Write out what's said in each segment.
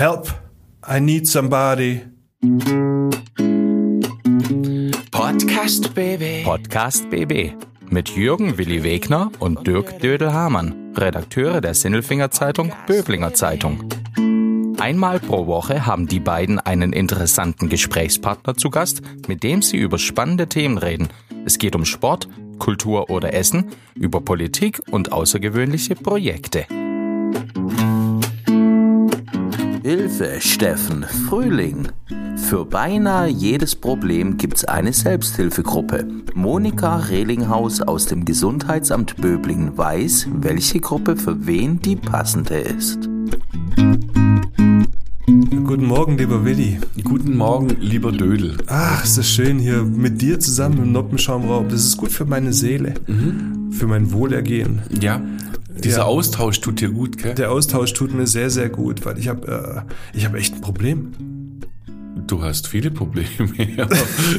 Help, I need somebody. Podcast BB. Podcast BB mit Jürgen Willi Wegner und Dirk Dödel-Hamann, Redakteure der Sinnelfinger Zeitung Böblinger Zeitung. Einmal pro Woche haben die beiden einen interessanten Gesprächspartner zu Gast, mit dem sie über spannende Themen reden. Es geht um Sport, Kultur oder Essen, über Politik und außergewöhnliche Projekte. Hilfe, Steffen, Frühling. Für beinahe jedes Problem gibt's eine Selbsthilfegruppe. Monika Rehlinghaus aus dem Gesundheitsamt Böblingen weiß, welche Gruppe für wen die passende ist. Guten Morgen, lieber Willi. Guten Morgen, lieber Dödel. Ach, ist das schön hier mit dir zusammen im Noppenschaumraum. Das ist gut für meine Seele, für mein Wohlergehen. Ja, dieser Ja. Austausch tut dir gut, gell? Der Austausch tut mir sehr, sehr gut, weil ich habe äh, ich hab echt ein Problem. Du hast viele Probleme.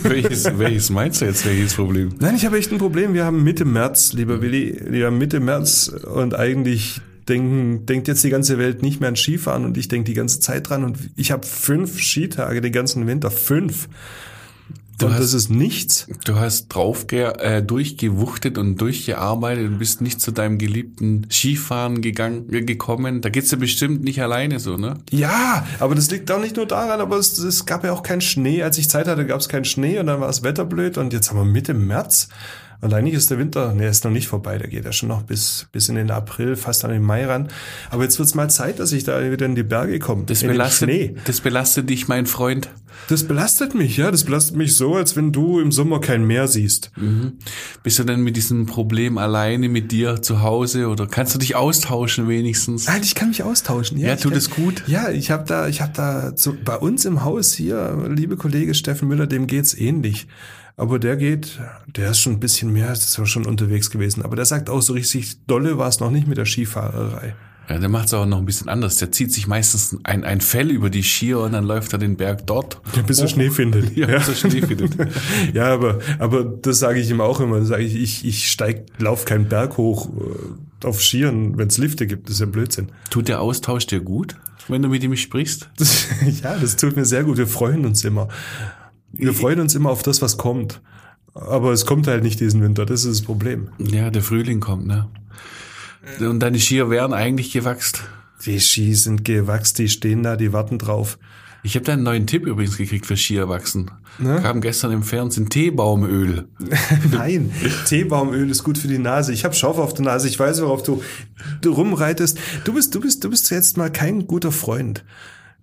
Welches, welches meinst du jetzt, welches Problem? Nein, ich habe echt ein Problem. Wir haben Mitte März, lieber Willi. Wir haben Mitte März und eigentlich denken, denkt jetzt die ganze Welt nicht mehr an Skifahren und ich denke die ganze Zeit dran und ich habe fünf Skitage den ganzen Winter. Fünf. Und hast- das ist nichts. Du hast drauf äh, durchgewuchtet und durchgearbeitet und bist nicht zu deinem geliebten Skifahren gegangen, äh, gekommen. Da geht's dir bestimmt nicht alleine so, ne? Ja, aber das liegt auch nicht nur daran, aber es, es gab ja auch keinen Schnee. Als ich Zeit hatte, gab es keinen Schnee und dann war das Wetter blöd und jetzt haben wir Mitte März. Und eigentlich ist der Winter, ne, ist noch nicht vorbei, der geht ja schon noch bis, bis in den April, fast an den Mai ran. Aber jetzt wird's mal Zeit, dass ich da wieder in die Berge komme. Das belastet, das belastet dich, mein Freund. Das belastet mich, ja. Das belastet mich so, als wenn du im Sommer kein Meer siehst. Bist du denn mit diesem Problem alleine mit dir zu Hause oder kannst du dich austauschen wenigstens? Nein, ich kann mich austauschen. Ja, Ja, tut es gut? Ja, ich habe da, ich habe da so, bei uns im Haus hier, liebe Kollege Steffen Müller, dem geht's ähnlich. Aber der geht, der ist schon ein bisschen mehr, ist schon unterwegs gewesen, aber der sagt auch so richtig dolle war es noch nicht mit der Skifahrerei. Ja, der macht's auch noch ein bisschen anders. Der zieht sich meistens ein, ein Fell über die Skier und dann läuft er den Berg dort. Bis er Schnee findet. Ja, bis er Schnee findet. ja, aber, aber das sage ich ihm auch immer. Das sage ich, ich, ich steig, lauf keinen Berg hoch äh, auf Skiern, wenn es Lifte gibt. Das ist ja Blödsinn. Tut der Austausch dir gut, wenn du mit ihm sprichst? Das, ja, das tut mir sehr gut. Wir freuen uns immer. Wir freuen uns immer auf das, was kommt. Aber es kommt halt nicht diesen Winter. Das ist das Problem. Ja, der Frühling kommt, ne? Und deine Skier wären eigentlich gewachsen. Die Ski sind gewachsen, die stehen da, die warten drauf. Ich habe da einen neuen Tipp übrigens gekriegt für Skierwachsen. Ne? Kam gestern im Fernsehen Teebaumöl. Nein, Teebaumöl ist gut für die Nase. Ich habe Schauf auf der Nase. Ich weiß, worauf du, du rumreitest. Du bist, du bist, du bist jetzt mal kein guter Freund.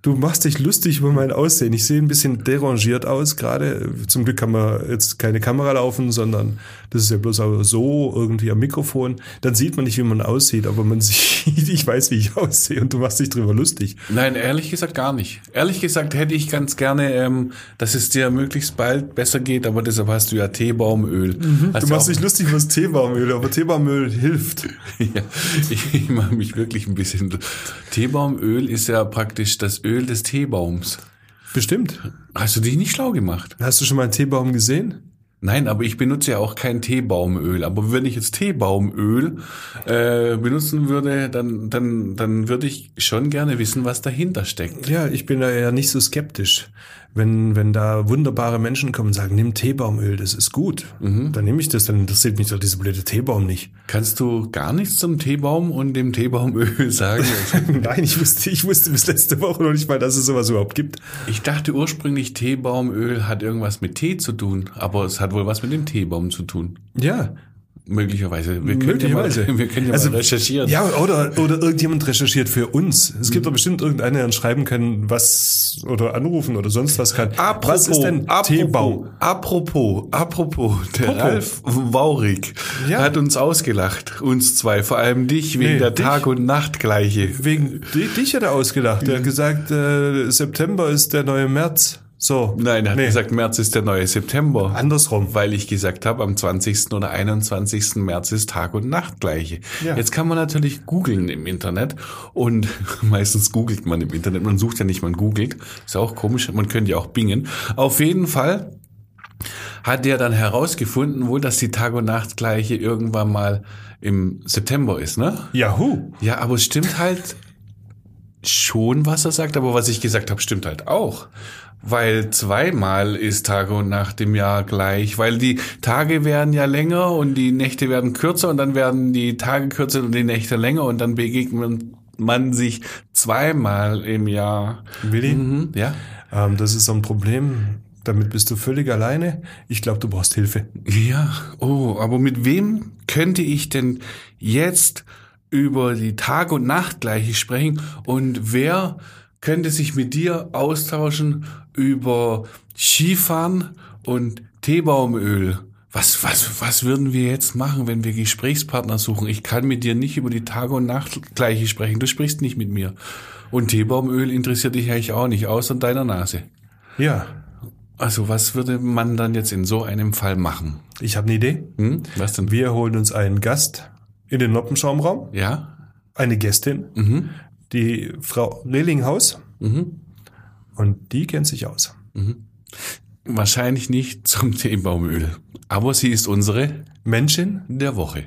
Du machst dich lustig über mein Aussehen. Ich sehe ein bisschen derangiert aus gerade. Zum Glück kann man jetzt keine Kamera laufen, sondern das ist ja bloß so irgendwie am Mikrofon. Dann sieht man nicht, wie man aussieht, aber man sieht, ich weiß, wie ich aussehe und du machst dich drüber lustig. Nein, ehrlich gesagt gar nicht. Ehrlich gesagt hätte ich ganz gerne, ähm, dass es dir möglichst bald besser geht, aber deshalb hast du ja Teebaumöl. Mhm. Du machst dich lustig über das Teebaumöl, aber Teebaumöl hilft. Ja, ich, ich mache mich wirklich ein bisschen. Teebaumöl ist ja praktisch das Öl des Teebaums. Bestimmt. Hast du dich nicht schlau gemacht? Hast du schon mal einen Teebaum gesehen? Nein, aber ich benutze ja auch kein Teebaumöl. Aber wenn ich jetzt Teebaumöl äh, benutzen würde, dann, dann, dann würde ich schon gerne wissen, was dahinter steckt. Ja, ich bin da ja nicht so skeptisch. Wenn, wenn da wunderbare Menschen kommen und sagen, nimm Teebaumöl, das ist gut, dann nehme ich das, dann interessiert mich doch dieser blöde Teebaum nicht. Kannst du gar nichts zum Teebaum und dem Teebaumöl sagen? Nein, ich wusste, ich wusste bis letzte Woche noch nicht mal, dass es sowas überhaupt gibt. Ich dachte ursprünglich, Teebaumöl hat irgendwas mit Tee zu tun, aber es hat wohl was mit dem Teebaum zu tun. Ja, Möglicherweise. Wir können ja mal, möglicherweise. wir können ja Also, mal recherchieren. Ja, oder, oder irgendjemand recherchiert für uns. Es gibt doch bestimmt irgendeiner, der schreiben kann, was, oder anrufen oder sonst was kann. was ist denn Teebaum? Apropos, apropos, der Popo. Ralf Waurig Ja. hat uns ausgelacht, uns zwei, vor allem dich, wegen Nee, der dich. Tag- und Nachtgleiche. Wegen di- dich hat er ausgedacht. Der hat gesagt, äh, September ist der neue März. So. Nein, er hat Nee. gesagt, März ist der neue September. Andersrum. Weil ich gesagt habe, am 20. oder 21. März ist Tag- und Nachtgleiche. Ja. Jetzt kann man natürlich googeln im Internet und meistens googelt man im Internet. Man sucht ja nicht, man googelt. Ist auch komisch, man könnte ja auch bingen. Auf jeden Fall hat er dann herausgefunden, wohl, dass die Tag- und Nachtgleiche irgendwann mal im September ist, ne? Yahoo. Ja, aber es stimmt halt schon, was er sagt, aber was ich gesagt habe, stimmt halt auch. Weil zweimal ist Tage und Nacht im Jahr gleich, weil die Tage werden ja länger und die Nächte werden kürzer und dann werden die Tage kürzer und die Nächte länger und dann begegnet man sich zweimal im Jahr. Willi, Mhm, ja. ähm, das ist so ein Problem. Damit bist du völlig alleine. Ich glaube, du brauchst Hilfe. Ja, oh, aber mit wem könnte ich denn jetzt über die Tag- und Nachtgleiche sprechen und wer könnte sich mit dir austauschen über Skifahren und Teebaumöl? Was, was, was würden wir jetzt machen, wenn wir Gesprächspartner suchen? Ich kann mit dir nicht über die Tage- und Nachtgleiche sprechen. Du sprichst nicht mit mir. Und Teebaumöl interessiert dich eigentlich auch nicht, außer deiner Nase. Ja, Also was würde man dann jetzt in so einem Fall machen? ich habe eine Idee. Hm? Was denn? Wir holen uns einen Gast in den Noppenschaumraum, Ja? eine Gästin, Mhm. die Frau Rehlinghaus. Mhm. Und die kennt sich aus. Wahrscheinlich nicht zum Teebaumöl. Aber sie ist unsere Menschen, der Woche.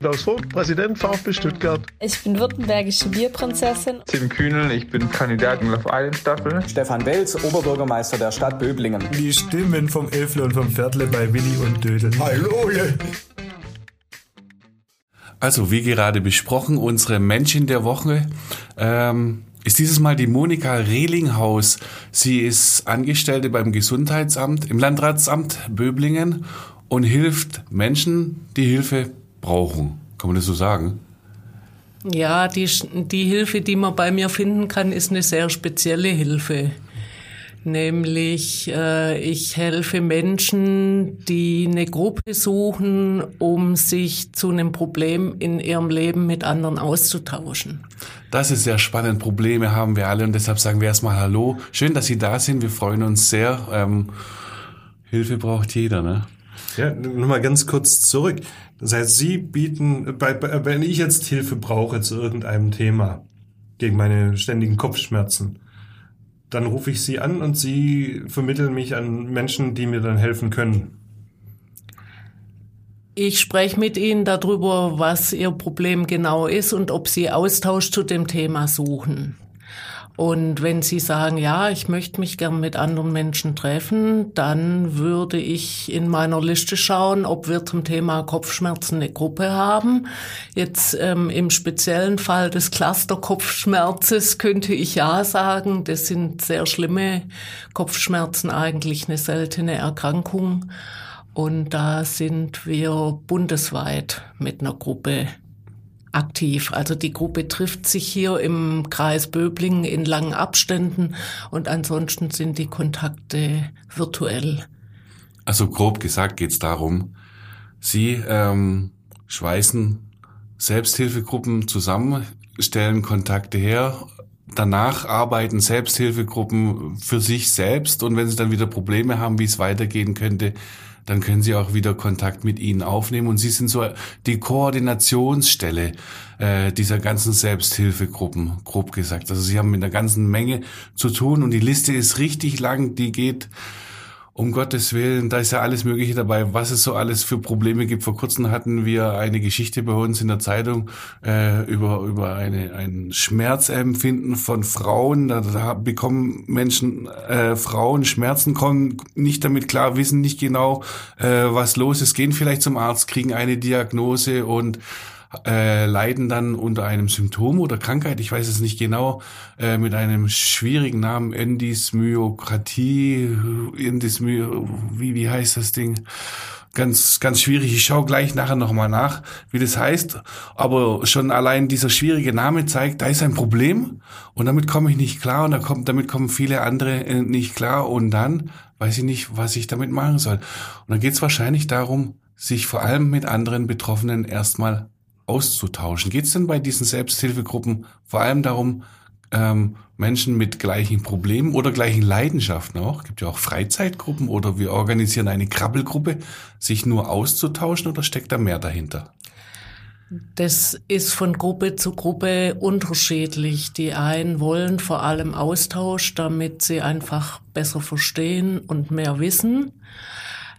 Klaus Vogt, Präsident VfB Stuttgart. Ich bin württembergische Bierprinzessin. Tim Kühnel, ich bin Kandidat in Love Island Staffel. Stefan Welz, Oberbürgermeister der Stadt Böblingen. die Stimmen vom Elfle und vom Pferdle bei Willi und Dödel. Hallo! Also, wie gerade besprochen, unsere Menschen der Woche ähm, ist dieses Mal die Monika Rehlinghaus. Sie ist Angestellte beim Gesundheitsamt, im Landratsamt Böblingen und hilft Menschen, die Hilfe brauchen. Kann man das so sagen? Ja, die, die Hilfe, die man bei mir finden kann, ist eine sehr spezielle Hilfe. Nämlich, äh, ich helfe Menschen, die eine Gruppe suchen, um sich zu einem Problem in ihrem Leben mit anderen auszutauschen. Das ist sehr spannend. Probleme haben wir alle und deshalb sagen wir erstmal Hallo. Schön, dass Sie da sind. Wir freuen uns sehr. Ähm, Hilfe braucht jeder, ne? Ja, nochmal ganz kurz zurück. Das heißt, Sie bieten, bei, bei, wenn ich jetzt Hilfe brauche zu irgendeinem Thema, gegen meine ständigen Kopfschmerzen, dann rufe ich Sie an und Sie vermitteln mich an Menschen, die mir dann helfen können. Ich spreche mit Ihnen darüber, was Ihr Problem genau ist und ob Sie Austausch zu dem Thema suchen. Und wenn Sie sagen, ja, ich möchte mich gern mit anderen Menschen treffen, dann würde ich in meiner Liste schauen, ob wir zum Thema Kopfschmerzen eine Gruppe haben. Jetzt ähm, im speziellen Fall des Cluster-Kopfschmerzes könnte ich ja sagen, das sind sehr schlimme Kopfschmerzen, eigentlich eine seltene Erkrankung. Und da sind wir bundesweit mit einer Gruppe aktiv. Also die Gruppe trifft sich hier im Kreis Böblingen in langen Abständen und ansonsten sind die Kontakte virtuell. Also grob gesagt geht es darum, Sie ähm, schweißen Selbsthilfegruppen zusammen, stellen Kontakte her, danach arbeiten Selbsthilfegruppen für sich selbst und wenn sie dann wieder Probleme haben, wie es weitergehen könnte, dann können sie auch wieder Kontakt mit ihnen aufnehmen. Und sie sind so die Koordinationsstelle äh, dieser ganzen Selbsthilfegruppen, grob gesagt. Also sie haben mit einer ganzen Menge zu tun. Und die Liste ist richtig lang, die geht um Gottes Willen, da ist ja alles Mögliche dabei, was es so alles für Probleme gibt. Vor kurzem hatten wir eine Geschichte bei uns in der Zeitung äh, über über eine ein Schmerzempfinden von Frauen. Da, da bekommen Menschen, äh, Frauen Schmerzen, kommen nicht damit klar, wissen nicht genau, äh, was los ist, gehen vielleicht zum Arzt, kriegen eine Diagnose und äh, leiden dann unter einem Symptom oder Krankheit, ich weiß es nicht genau, äh, mit einem schwierigen Namen, Endysmyokratie, Endysmy, wie, wie heißt das Ding? Ganz, ganz schwierig. Ich schaue gleich nachher nochmal nach, wie das heißt. Aber schon allein dieser schwierige Name zeigt, da ist ein Problem und damit komme ich nicht klar und da kommt, damit kommen viele andere äh, nicht klar und dann weiß ich nicht, was ich damit machen soll. Und dann geht es wahrscheinlich darum, sich vor allem mit anderen Betroffenen erstmal auszutauschen. Geht es denn bei diesen Selbsthilfegruppen vor allem darum, ähm, Menschen mit gleichen Problemen oder gleichen Leidenschaften auch, gibt ja auch Freizeitgruppen oder wir organisieren eine Krabbelgruppe, sich nur auszutauschen oder steckt da mehr dahinter? Das ist von Gruppe zu Gruppe unterschiedlich. Die einen wollen vor allem Austausch, damit sie einfach besser verstehen und mehr wissen.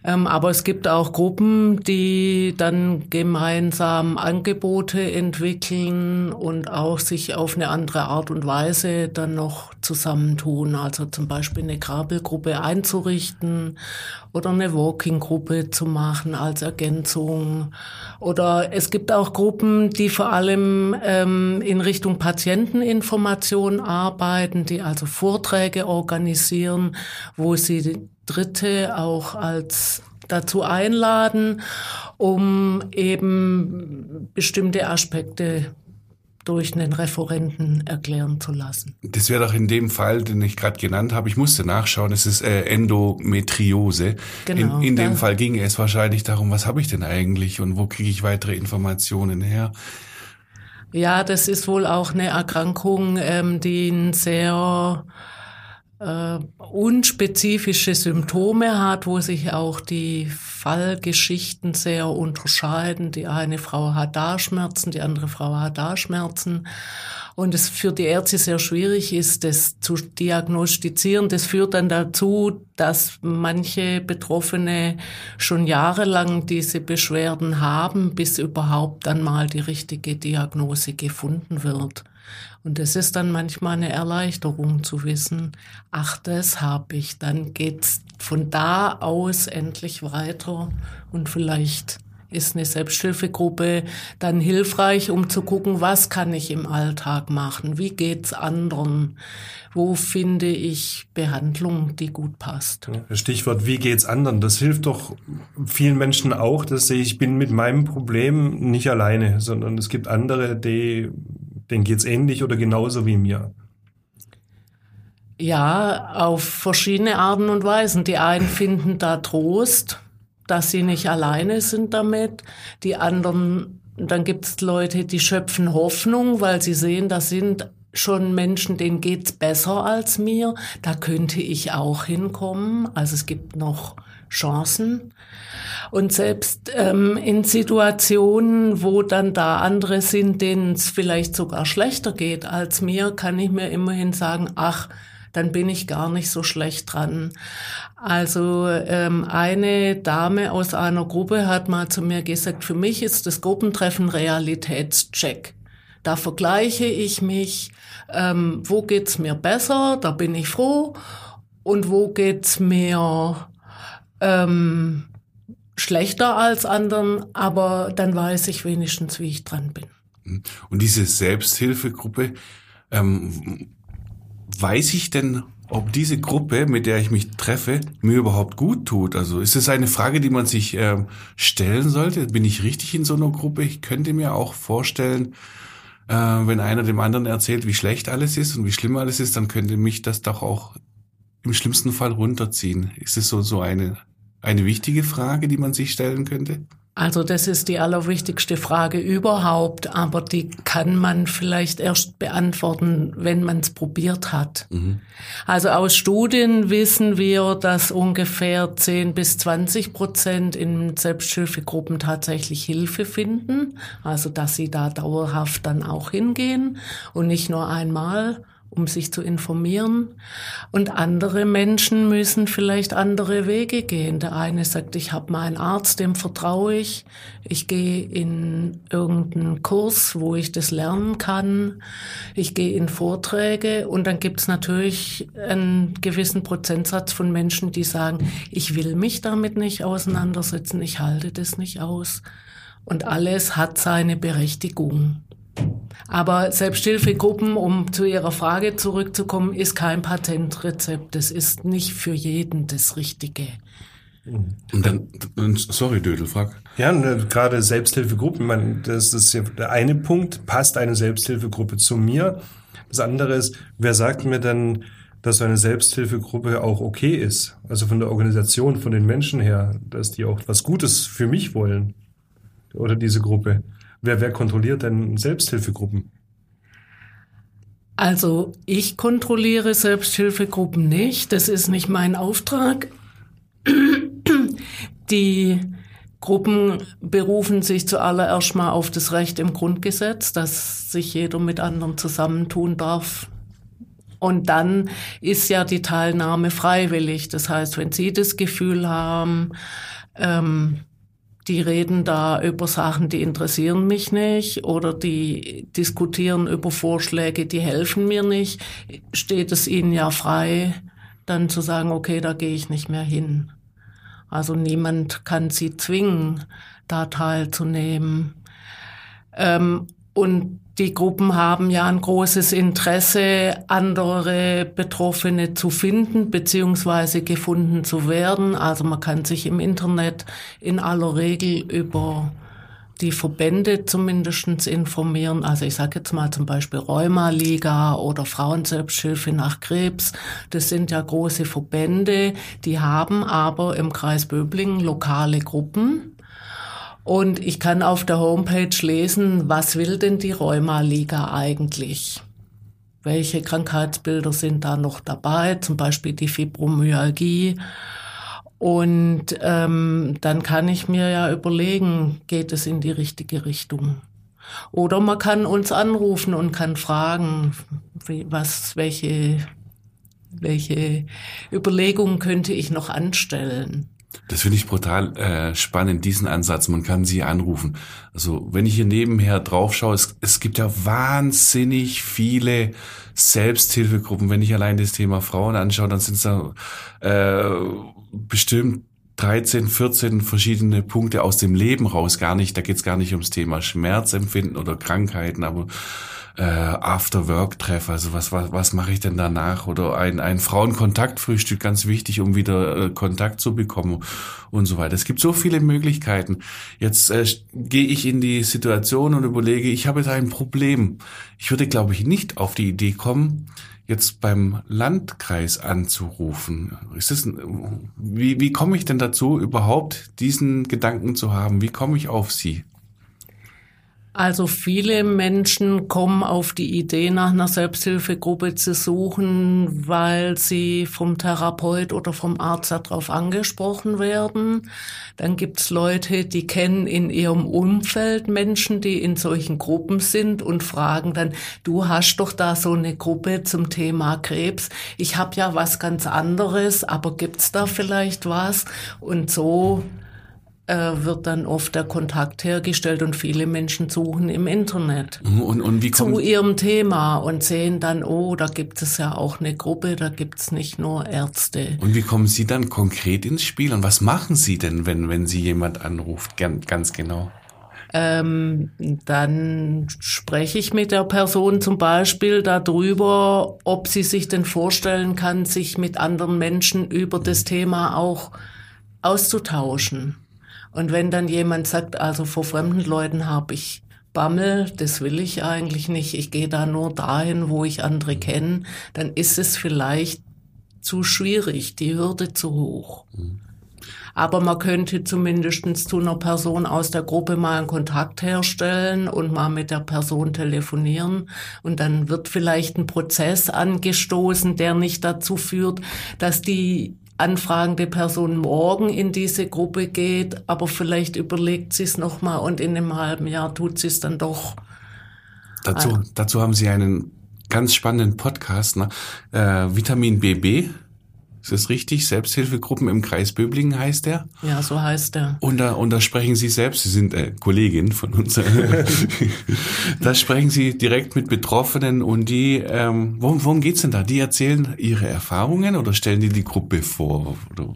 Ähm, aber es gibt auch Gruppen, die dann gemeinsam Angebote entwickeln und auch sich auf eine andere Art und Weise dann noch zusammentun. Also zum Beispiel eine Krabbelgruppe einzurichten oder eine Walking-Gruppe zu machen als Ergänzung. Oder es gibt auch Gruppen, die vor allem ähm, in Richtung Patienteninformation arbeiten, die also Vorträge organisieren, wo sie Dritte auch als dazu einladen, um eben bestimmte Aspekte durch einen Referenten erklären zu lassen. Das wäre doch in dem Fall, den ich gerade genannt habe, ich musste nachschauen, es ist äh, Endometriose. Genau, in, in dem Fall ging es wahrscheinlich darum, was habe ich denn eigentlich und wo kriege ich weitere Informationen her? Ja, das ist wohl auch eine Erkrankung, ähm, die ein sehr äh, unspezifische Symptome hat, wo sich auch die Fallgeschichten sehr unterscheiden. Die eine Frau hat da Schmerzen, die andere Frau hat da Schmerzen. Und es für die Ärzte sehr schwierig ist, das zu diagnostizieren. Das führt dann dazu, dass manche Betroffene schon jahrelang diese Beschwerden haben, bis überhaupt dann mal die richtige Diagnose gefunden wird. Und es ist dann manchmal eine Erleichterung zu wissen, ach, das habe ich. Dann geht's von da aus endlich weiter und vielleicht ist eine Selbsthilfegruppe dann hilfreich, um zu gucken, was kann ich im Alltag machen? Wie geht's anderen? Wo finde ich Behandlung, die gut passt? Stichwort, wie geht's anderen? Das hilft doch vielen Menschen auch, dass ich bin mit meinem Problem nicht alleine, sondern es gibt andere, die denen geht's ähnlich oder genauso wie mir. Ja, auf verschiedene Arten und Weisen. Die einen finden da Trost, dass sie nicht alleine sind damit. Die anderen, dann gibt's Leute, die schöpfen Hoffnung, weil sie sehen, das sind schon Menschen, denen geht's besser als mir. Da könnte ich auch hinkommen. Also es gibt noch Chancen. Und selbst ähm, in Situationen, wo dann da andere sind, denen es vielleicht sogar schlechter geht als mir, kann ich mir immerhin sagen, ach, dann bin ich gar nicht so schlecht dran. Also ähm, eine Dame aus einer Gruppe hat mal zu mir gesagt, für mich ist das Gruppentreffen Realitätscheck. Da vergleiche ich mich, ähm, wo geht's mir besser, da bin ich froh, und wo geht's mir ähm, schlechter als anderen, aber dann weiß ich wenigstens, wie ich dran bin. Und diese Selbsthilfegruppe, ähm, weiß ich denn, ob diese Gruppe, mit der ich mich treffe, mir überhaupt gut tut? Also ist es eine Frage, die man sich ähm, stellen sollte? Bin ich richtig in so einer Gruppe? Ich könnte mir auch vorstellen, äh, wenn einer dem anderen erzählt, wie schlecht alles ist und wie schlimm alles ist, dann könnte mich das doch auch im schlimmsten Fall runterziehen. Ist es so, so eine eine wichtige Frage, die man sich stellen könnte? Also das ist die allerwichtigste Frage überhaupt, aber die kann man vielleicht erst beantworten, wenn man es probiert hat. Mhm. Also aus Studien wissen wir, dass ungefähr 10 bis 20 Prozent in Selbsthilfegruppen tatsächlich Hilfe finden, also dass sie da dauerhaft dann auch hingehen und nicht nur einmal um sich zu informieren. Und andere Menschen müssen vielleicht andere Wege gehen. Der eine sagt, ich habe meinen Arzt, dem vertraue ich. Ich gehe in irgendeinen Kurs, wo ich das lernen kann. Ich gehe in Vorträge. Und dann gibt es natürlich einen gewissen Prozentsatz von Menschen, die sagen, ich will mich damit nicht auseinandersetzen, ich halte das nicht aus. Und alles hat seine Berechtigung. Aber Selbsthilfegruppen, um zu Ihrer Frage zurückzukommen, ist kein Patentrezept. Das ist nicht für jeden das Richtige. Und dann, sorry, Dödel, frag. Ja, ne, gerade Selbsthilfegruppen, man, das ist ja der eine Punkt, passt eine Selbsthilfegruppe zu mir? Das andere ist, wer sagt mir denn, dass so eine Selbsthilfegruppe auch okay ist? Also von der Organisation, von den Menschen her, dass die auch was Gutes für mich wollen? Oder diese Gruppe? Wer, wer kontrolliert denn Selbsthilfegruppen? Also ich kontrolliere Selbsthilfegruppen nicht. Das ist nicht mein Auftrag. Die Gruppen berufen sich zuallererst mal auf das Recht im Grundgesetz, dass sich jeder mit anderen zusammentun darf, Und dann ist ja die Teilnahme freiwillig. Das heißt, wenn Sie das Gefühl haben, ähm, die reden da über Sachen, die interessieren mich nicht oder die diskutieren über Vorschläge, die helfen mir nicht, steht es ihnen ja frei, dann zu sagen, okay, da gehe ich nicht mehr hin. Also niemand kann sie zwingen, da teilzunehmen. Ähm, und die Gruppen haben ja ein großes Interesse, andere Betroffene zu finden beziehungsweise gefunden zu werden. Also man kann sich im Internet in aller Regel über die Verbände zumindestens informieren. Also ich sage jetzt mal zum Beispiel Rheuma-Liga oder Frauenselbsthilfe nach Krebs. Das sind ja große Verbände, die haben aber im Kreis Böblingen lokale Gruppen. Und ich kann auf der Homepage lesen, was will denn die Rheuma-Liga eigentlich? Welche Krankheitsbilder sind da noch dabei? Zum Beispiel die Fibromyalgie. Und ähm, dann kann ich mir ja überlegen, geht es in die richtige Richtung? Oder man kann uns anrufen und kann fragen, wie, was, welche, welche Überlegungen könnte ich noch anstellen? Das finde ich brutal äh, spannend, diesen Ansatz. Man kann sie anrufen. Also wenn ich hier nebenher drauf schaue, es, es gibt ja wahnsinnig viele Selbsthilfegruppen. Wenn ich allein das Thema Frauen anschaue, dann sind es da äh, bestimmt 13, 14 verschiedene Punkte aus dem Leben raus. Gar nicht, da geht es gar nicht ums Thema Schmerzempfinden oder Krankheiten, aber äh, After-Work-Treff, also was, was, was mache ich denn danach? Oder ein, ein Frauenkontaktfrühstück, ganz wichtig, um wieder äh, Kontakt zu bekommen und so weiter. Es gibt so viele Möglichkeiten. Jetzt äh, gehe ich in die Situation und überlege, ich habe jetzt ein Problem. Ich würde, glaube ich, nicht auf die Idee kommen, jetzt beim Landkreis anzurufen. Ist das, wie, wie komme ich denn dazu, überhaupt diesen Gedanken zu haben? Wie komme ich auf Sie? Also viele Menschen kommen auf die Idee, nach einer Selbsthilfegruppe zu suchen, weil sie vom Therapeut oder vom Arzt darauf angesprochen werden. Dann gibt's Leute, die kennen in ihrem Umfeld Menschen, die in solchen Gruppen sind und fragen dann, du hast doch da so eine Gruppe zum Thema Krebs. Ich habe ja was ganz anderes, aber gibt's da vielleicht was? Und so wird dann oft der Kontakt hergestellt und viele Menschen suchen im Internet mhm, und, und wie zu ihrem Thema und sehen dann, oh, da gibt es ja auch eine Gruppe, da gibt es nicht nur Ärzte. Und wie kommen Sie dann konkret ins Spiel und was machen Sie denn, wenn, wenn Sie jemand anruft, ganz genau? Ähm, dann spreche ich mit der Person zum Beispiel darüber, ob sie sich denn vorstellen kann, sich mit anderen Menschen über das Thema auch auszutauschen. Und wenn dann jemand sagt, also vor fremden Leuten habe ich Bammel, das will ich eigentlich nicht, ich gehe da nur dahin, wo ich andere kenne, dann ist es vielleicht zu schwierig, die Hürde zu hoch. Aber man könnte zumindestens zu einer Person aus der Gruppe mal einen Kontakt herstellen und mal mit der Person telefonieren. Und dann wird vielleicht ein Prozess angestoßen, der nicht dazu führt, dass die anfragende Person morgen in diese Gruppe geht, aber vielleicht überlegt sie es nochmal und in einem halben Jahr tut sie es dann doch. Dazu, also. dazu haben Sie einen ganz spannenden Podcast, ne? Äh, Vitamin BB ist das richtig? Selbsthilfegruppen im Kreis Böblingen heißt der? Ja, so heißt der. Und da, und da sprechen Sie selbst, Sie sind äh, Kollegin von uns. da sprechen Sie direkt mit Betroffenen und die, ähm, worum, worum geht's denn da? Die erzählen ihre Erfahrungen oder stellen die die Gruppe vor? Oder?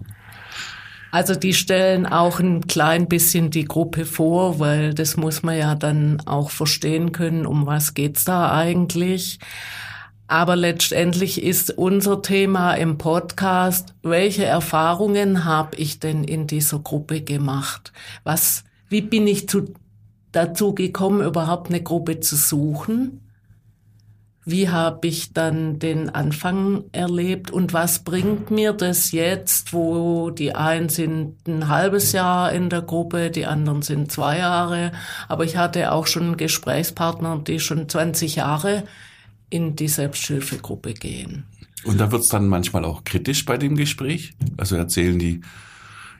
Also die stellen auch ein klein bisschen die Gruppe vor, weil das muss man ja dann auch verstehen können, um was geht's da eigentlich. Aber letztendlich ist unser Thema im Podcast, welche Erfahrungen habe ich denn in dieser Gruppe gemacht? Was, wie bin ich zu, dazu gekommen, überhaupt eine Gruppe zu suchen? Wie habe ich dann den Anfang erlebt und was bringt mir das jetzt, wo die einen sind ein halbes Jahr in der Gruppe, die anderen sind zwei Jahre, aber ich hatte auch schon Gesprächspartner, die schon 20 Jahre in die Selbsthilfegruppe gehen. Und da wird es dann manchmal auch kritisch bei dem Gespräch? Also erzählen die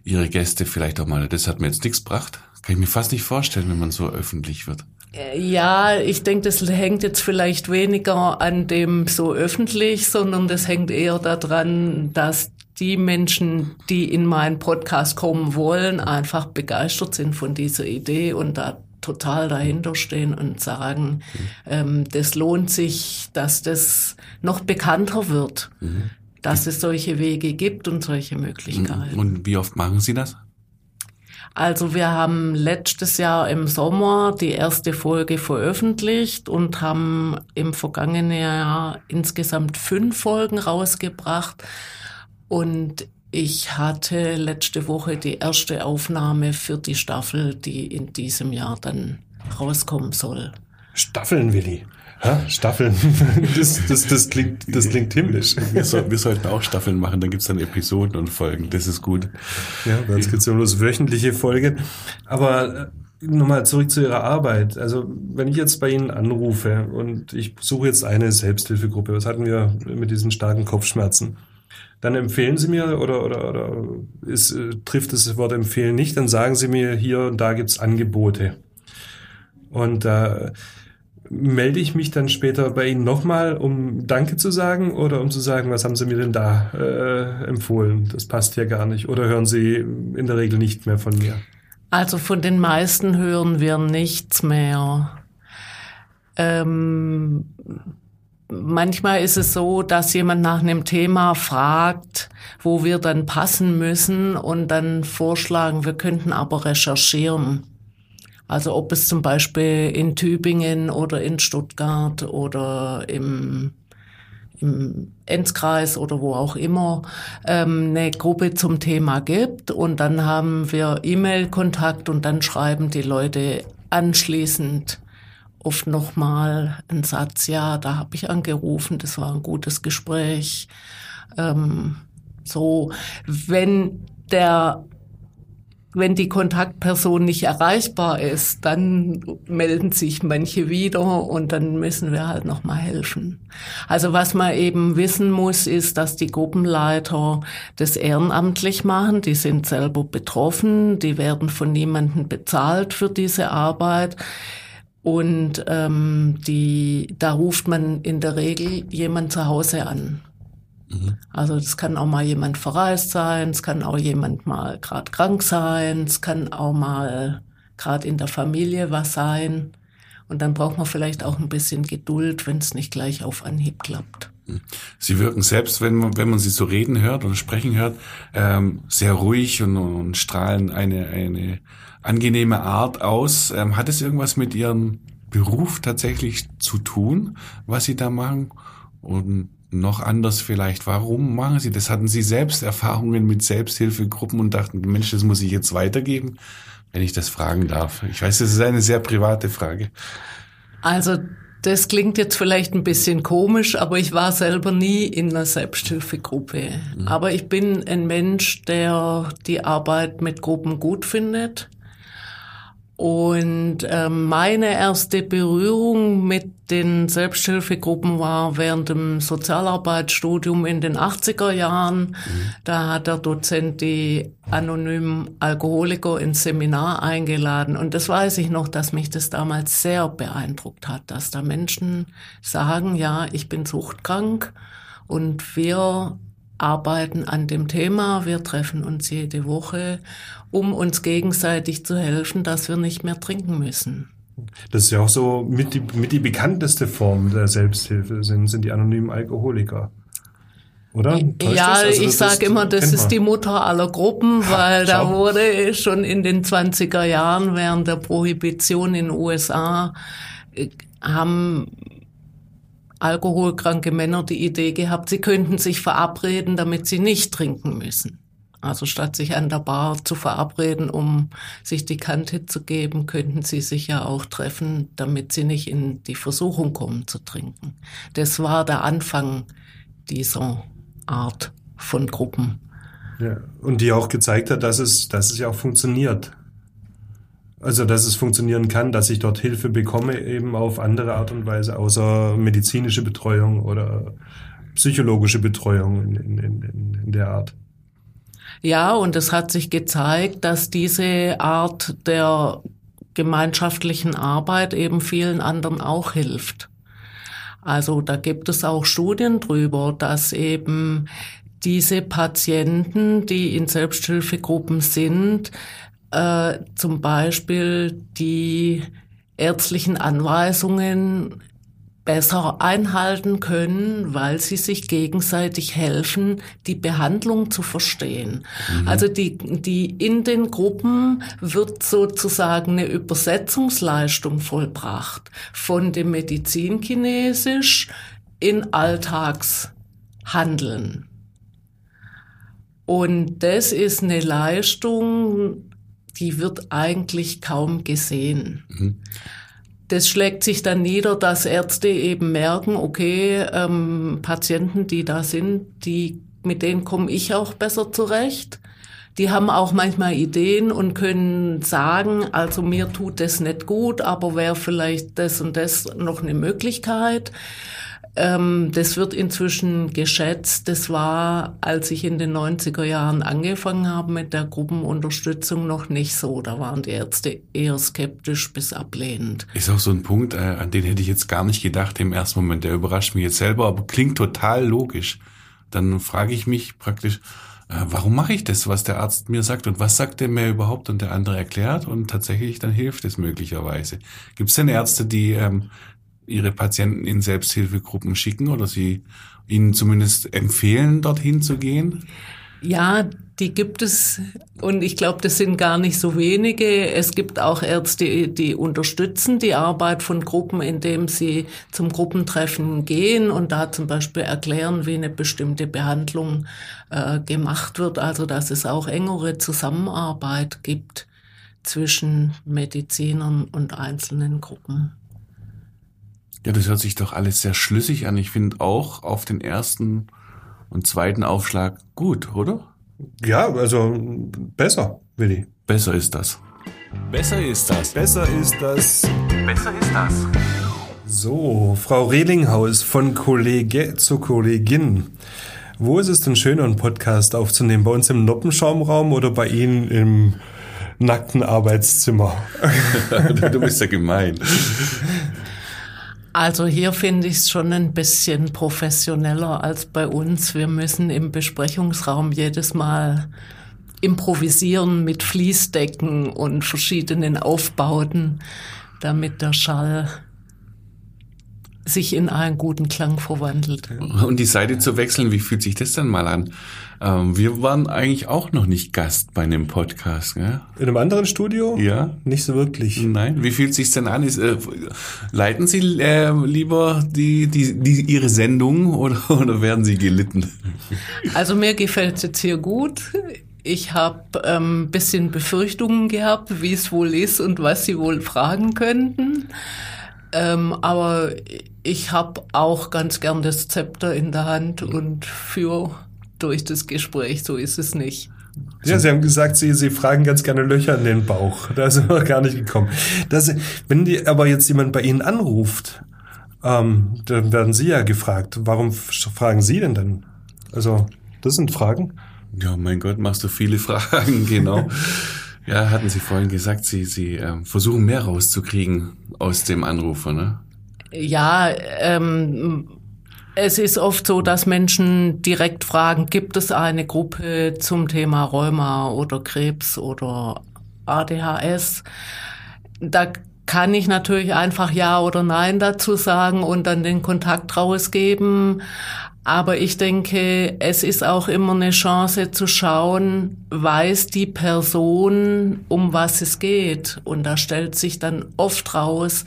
ihre Gäste vielleicht auch mal, das hat mir jetzt nichts gebracht? Kann ich mir fast nicht vorstellen, wenn man so öffentlich wird. Äh, Ja, ich denke, das hängt jetzt vielleicht weniger an dem so öffentlich, sondern das hängt eher daran, dass die Menschen, die in meinen Podcast kommen wollen, einfach begeistert sind von dieser Idee und da total dahinter stehen und sagen, ähm, das lohnt sich, dass das noch bekannter wird, dass es solche Wege gibt und solche Möglichkeiten. Und wie oft machen Sie das? Also wir haben letztes Jahr im Sommer die erste Folge veröffentlicht und haben im vergangenen Jahr insgesamt fünf Folgen rausgebracht. Und ich hatte letzte Woche die erste Aufnahme für die Staffel, die in diesem Jahr dann rauskommen soll. Staffeln, Willi. Ja, Staffeln. Das, das, das, klingt, das klingt himmlisch. Wir, soll, wir sollten auch Staffeln machen, dann gibt's dann Episoden und Folgen. Das ist gut. Ja, bei uns gibt's ja bloß wöchentliche Folgen. Aber äh, nochmal zurück zu Ihrer Arbeit. Also wenn ich jetzt bei Ihnen anrufe und ich suche jetzt eine Selbsthilfegruppe, was hatten wir mit diesen starken Kopfschmerzen? Dann empfehlen Sie mir oder, oder, oder ist, äh, trifft das Wort empfehlen nicht, dann sagen Sie mir, hier und da gibt's Angebote. Und da melde ich mich dann später bei Ihnen nochmal, um Danke zu sagen oder um zu sagen, was haben Sie mir denn da äh, empfohlen? Das passt ja gar nicht. Oder hören Sie in der Regel nicht mehr von mir? Also von den meisten hören wir nichts mehr. Ähm, manchmal ist es so, dass jemand nach einem Thema fragt, wo wir dann passen müssen und dann vorschlagen, wir könnten aber recherchieren. Also ob es zum Beispiel in Tübingen oder in Stuttgart oder im, im Enzkreis oder wo auch immer ähm, eine Gruppe zum Thema gibt. Und dann haben wir E-Mail-Kontakt und dann schreiben die Leute anschließend oft nochmal einen Satz, ja, da habe ich angerufen, das war ein gutes Gespräch. Ähm, so, wenn der wenn die Kontaktperson nicht erreichbar ist, dann melden sich manche wieder und dann müssen wir halt noch mal helfen. Also was man eben wissen muss, ist, dass die Gruppenleiter das ehrenamtlich machen. Die sind selber betroffen, die werden von niemandem bezahlt für diese Arbeit. Und ähm, die, da ruft man in der Regel jemand zu Hause an. Also das kann auch mal jemand verreist sein, es kann auch jemand mal gerade krank sein, es kann auch mal gerade in der Familie was sein. Und dann braucht man vielleicht auch ein bisschen Geduld, wenn es nicht gleich auf Anhieb klappt. Sie wirken selbst, wenn man, wenn man sie so reden hört oder sprechen hört, ähm, sehr ruhig und, und strahlen eine, eine angenehme Art aus. Ähm, hat es irgendwas mit Ihrem Beruf tatsächlich zu tun, was Sie da machen? Und noch anders vielleicht, warum machen Sie das? Hatten Sie selbst Erfahrungen mit Selbsthilfegruppen und dachten, Mensch, das muss ich jetzt weitergeben? Wenn ich das fragen darf. Ich weiß, das ist eine sehr private Frage. Also das klingt jetzt vielleicht ein bisschen komisch, aber ich war selber nie in einer Selbsthilfegruppe. Aber ich bin ein Mensch, der die Arbeit mit Gruppen gut findet. Und ähm, meine erste Berührung mit den Selbsthilfegruppen war während dem Sozialarbeitsstudium in den 80er Jahren. Da hat der Dozent die anonymen Alkoholiker ins Seminar eingeladen. Und das weiß ich noch, dass mich das damals sehr beeindruckt hat, dass da Menschen sagen, ja, ich bin suchtkrank und wir arbeiten an dem Thema. Wir treffen uns jede Woche, um uns gegenseitig zu helfen, dass wir nicht mehr trinken müssen. Das ist ja auch so mit die, mit die bekannteste Form der Selbsthilfe sind, sind die anonymen Alkoholiker. Oder? Täuscht ja? Also ich sage immer, das ist die Mutter aller Gruppen, weil da schau. wurde schon in den 20er Jahren während der Prohibition in den USA äh, haben alkoholkranke Männer die Idee gehabt, sie könnten sich verabreden, damit sie nicht trinken müssen. Also statt sich an der Bar zu verabreden, um sich die Kante zu geben, könnten sie sich ja auch treffen, damit sie nicht in die Versuchung kommen zu trinken. Das war der Anfang dieser Art von Gruppen. Ja. Und die auch gezeigt hat, dass es, dass es ja auch funktioniert. Also, dass es funktionieren kann, dass ich dort Hilfe bekomme, eben auf andere Art und Weise, außer medizinische Betreuung oder psychologische Betreuung in, in, in, in der Art. Ja, und es hat sich gezeigt, dass diese Art der gemeinschaftlichen Arbeit eben vielen anderen auch hilft. Also da gibt es auch Studien drüber, dass eben diese Patienten, die in Selbsthilfegruppen sind, äh, zum Beispiel die ärztlichen Anweisungen besser einhalten können, weil sie sich gegenseitig helfen, die Behandlung zu verstehen. Mhm. Also die, die in den Gruppen wird sozusagen eine Übersetzungsleistung vollbracht von dem Medizinkinesisch in Alltagshandeln. Und das ist eine Leistung, die wird eigentlich kaum gesehen. Mhm das schlägt sich dann nieder, dass Ärzte eben merken, okay, ähm, Patienten, die da sind, die, mit denen komme ich auch besser zurecht. Die haben auch manchmal Ideen und können sagen, also mir tut das nicht gut, aber wäre vielleicht das und das noch eine Möglichkeit. Ähm, das wird inzwischen geschätzt. Das war, als ich in den 90er Jahren angefangen habe mit der Gruppenunterstützung, noch nicht so. Da waren die Ärzte eher skeptisch bis ablehnend. Ist auch so ein Punkt, äh, an den hätte ich jetzt gar nicht gedacht im ersten Moment. Der überrascht mich jetzt selber, aber klingt total logisch. Dann frage ich mich praktisch, äh, warum mache ich das, was der Arzt mir sagt und was sagt er mir überhaupt und der andere erklärt und tatsächlich dann hilft es möglicherweise. Gibt es denn Ärzte, die ähm, ihre Patienten in Selbsthilfegruppen schicken oder sie ihnen zumindest empfehlen, dorthin zu gehen? Ja, die gibt es und ich glaube, das sind gar nicht so wenige. Es gibt auch Ärzte, die unterstützen die Arbeit von Gruppen, indem sie zum Gruppentreffen gehen und da zum Beispiel erklären, wie eine bestimmte Behandlung äh, gemacht wird. Also dass es auch engere Zusammenarbeit gibt zwischen Medizinern und einzelnen Gruppen. Ja, das hört sich doch alles sehr schlüssig an. Ich finde auch auf den ersten und zweiten Aufschlag gut, oder? Ja, also besser, Willi. Besser ist das. Besser ist das. Besser ist das. Besser ist das. So, Frau Rehlinghaus von Kollege zu Kollegin. Wo ist es denn schöner, einen Podcast aufzunehmen? Bei uns im Noppenschaumraum oder bei Ihnen im nackten Arbeitszimmer? du bist ja gemein. Also hier finde ich es schon ein bisschen professioneller als bei uns. Wir müssen im Besprechungsraum jedes Mal improvisieren mit Fließdecken und verschiedenen Aufbauten, damit der Schall sich in einen guten Klang verwandelt. Und die Seite zu wechseln, wie fühlt sich das denn mal an? Ähm, wir waren eigentlich auch noch nicht Gast bei einem Podcast, gell? In einem anderen Studio? Ja. Nicht so wirklich. Nein. Wie fühlt sich denn an? Ist, äh, leiten Sie äh, lieber die, die, die, Ihre Sendung oder, oder werden Sie gelitten? Also mir gefällt es jetzt hier gut. Ich habe ähm, bisschen Befürchtungen gehabt, wie es wohl ist und was Sie wohl fragen könnten. Ähm, aber ich habe auch ganz gern das Zepter in der Hand und für durch das Gespräch, so ist es nicht. Ja, Sie haben gesagt, Sie, Sie fragen ganz gerne Löcher in den Bauch. Da sind wir gar nicht gekommen. Das, wenn die, aber jetzt jemand bei Ihnen anruft, ähm, dann werden Sie ja gefragt. Warum fragen Sie denn dann? Also, das sind Fragen. Ja, mein Gott, machst du viele Fragen, genau. ja, hatten Sie vorhin gesagt, Sie, Sie äh, versuchen mehr rauszukriegen aus dem Anrufer, ne? Ja, ähm, es ist oft so, dass Menschen direkt fragen, gibt es eine Gruppe zum Thema Rheuma oder Krebs oder ADHS? Da kann ich natürlich einfach Ja oder Nein dazu sagen und dann den Kontakt rausgeben. Aber ich denke, es ist auch immer eine Chance zu schauen, weiß die Person, um was es geht. Und da stellt sich dann oft raus,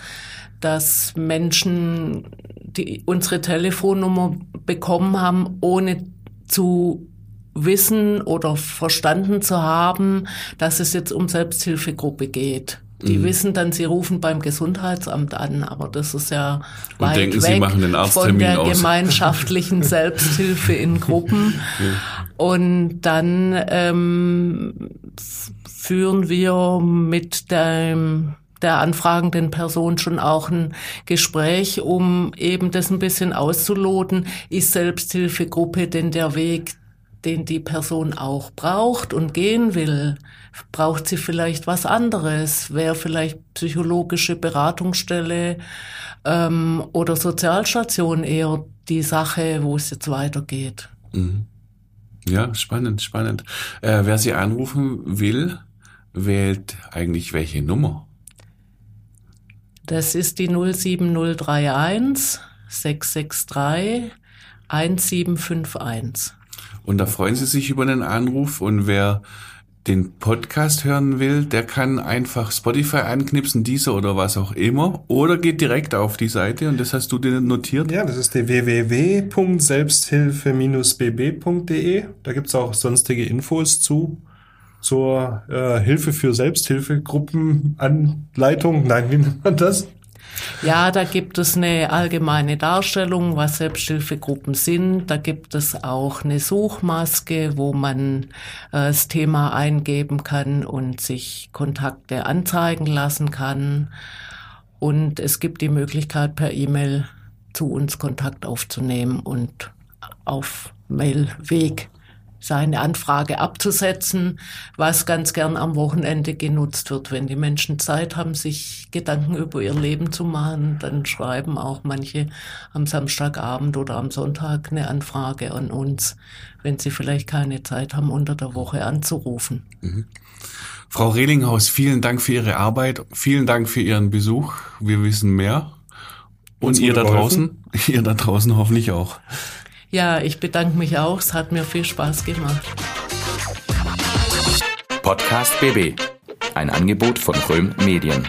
dass Menschen die unsere Telefonnummer bekommen haben, ohne zu wissen oder verstanden zu haben, dass es jetzt um Selbsthilfegruppe geht. Die mhm. wissen dann, sie rufen beim Gesundheitsamt an, aber das ist ja Und weit denken, weg von der aus. gemeinschaftlichen Selbsthilfe in Gruppen. Ja. Und dann ähm, führen wir mit dem der anfragenden Person schon auch ein Gespräch, um eben das ein bisschen auszuloten. Ist Selbsthilfegruppe denn der Weg, den die Person auch braucht und gehen will, braucht sie vielleicht was anderes, wäre vielleicht psychologische Beratungsstelle ähm, oder Sozialstation eher die Sache, wo es jetzt weitergeht. Mhm. Ja, spannend, spannend. Äh, wer Sie anrufen will, wählt eigentlich welche Nummer? Das ist die 07031 663 1751. Und da freuen Sie sich über den Anruf und wer den Podcast hören will, der kann einfach Spotify anknipsen, dieser oder was auch immer, oder geht direkt auf die Seite und das hast du dir notiert? Ja, das ist die www.selbsthilfe-bb.de. Da gibt's auch sonstige Infos zu zur äh, Hilfe für Selbsthilfegruppenanleitung. Nein, wie nennt man das? Ja, da gibt es eine allgemeine Darstellung, was Selbsthilfegruppen sind. Da gibt es auch eine Suchmaske, wo man äh, das Thema eingeben kann und sich Kontakte anzeigen lassen kann. Und es gibt die Möglichkeit, per E-Mail zu uns Kontakt aufzunehmen und auf Mailweg seine Anfrage abzusetzen, was ganz gern am Wochenende genutzt wird. Wenn die Menschen Zeit haben, sich Gedanken über ihr Leben zu machen, dann schreiben auch manche am Samstagabend oder am Sonntag eine Anfrage an uns, wenn sie vielleicht keine Zeit haben, unter der Woche anzurufen. Mhm. Frau Rehlinghaus, vielen Dank für Ihre Arbeit, vielen Dank für Ihren Besuch. Wir wissen mehr. Und ihr da draußen, ihr da draußen hoffentlich auch. Ja, ich bedanke mich auch. Es hat mir viel Spaß gemacht. Podcast BB. Ein Angebot von Röhm Medien.